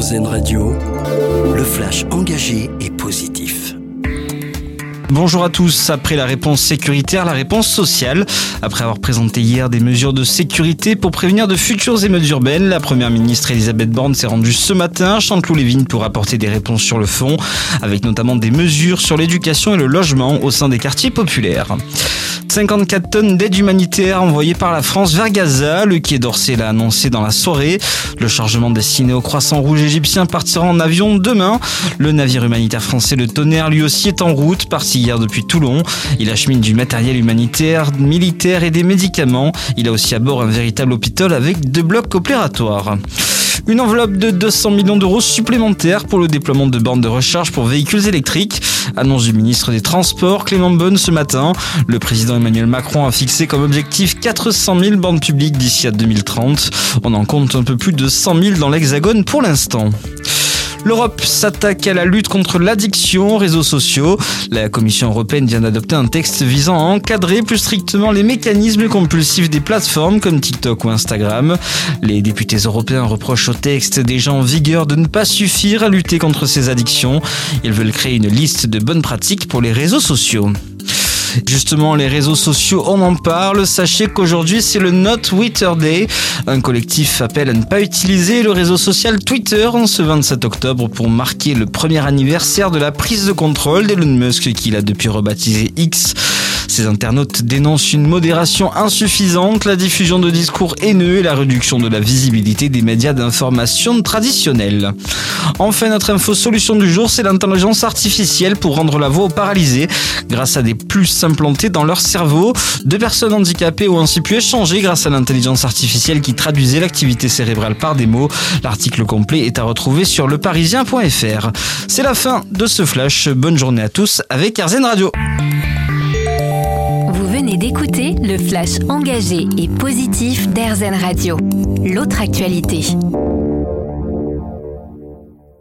Radio, le flash engagé et positif. Bonjour à tous. Après la réponse sécuritaire, la réponse sociale. Après avoir présenté hier des mesures de sécurité pour prévenir de futures émeutes urbaines, la première ministre Elisabeth Borne s'est rendue ce matin à Chanteloup-les-Vignes pour apporter des réponses sur le fond, avec notamment des mesures sur l'éducation et le logement au sein des quartiers populaires. 54 tonnes d'aide humanitaire envoyées par la France vers Gaza. Le Quai d'Orsay l'a annoncé dans la soirée. Le chargement destiné au croissant rouge égyptien partira en avion demain. Le navire humanitaire français Le Tonnerre lui aussi est en route, parti hier depuis Toulon. Il achemine du matériel humanitaire, militaire et des médicaments. Il a aussi à bord un véritable hôpital avec deux blocs opératoires. Une enveloppe de 200 millions d'euros supplémentaires pour le déploiement de bornes de recharge pour véhicules électriques. Annonce du ministre des Transports Clément Bonne ce matin. Le président Emmanuel Macron a fixé comme objectif 400 000 bornes publiques d'ici à 2030. On en compte un peu plus de 100 000 dans l'Hexagone pour l'instant. L'Europe s'attaque à la lutte contre l'addiction aux réseaux sociaux. La Commission européenne vient d'adopter un texte visant à encadrer plus strictement les mécanismes compulsifs des plateformes comme TikTok ou Instagram. Les députés européens reprochent au texte déjà en vigueur de ne pas suffire à lutter contre ces addictions. Ils veulent créer une liste de bonnes pratiques pour les réseaux sociaux. Justement, les réseaux sociaux, on en parle. Sachez qu'aujourd'hui, c'est le Not Twitter Day. Un collectif appelle à ne pas utiliser le réseau social Twitter en ce 27 octobre pour marquer le premier anniversaire de la prise de contrôle d'Elon Musk qu'il a depuis rebaptisé X. Ces internautes dénoncent une modération insuffisante, la diffusion de discours haineux et la réduction de la visibilité des médias d'information traditionnels. Enfin, notre info solution du jour, c'est l'intelligence artificielle pour rendre la voix aux paralysés grâce à des puces implantées dans leur cerveau. Deux personnes handicapées ont ainsi pu échanger grâce à l'intelligence artificielle qui traduisait l'activité cérébrale par des mots. L'article complet est à retrouver sur leparisien.fr. C'est la fin de ce flash. Bonne journée à tous avec Arzen Radio d'écouter le flash engagé et positif d'Airzen Radio. L'autre actualité.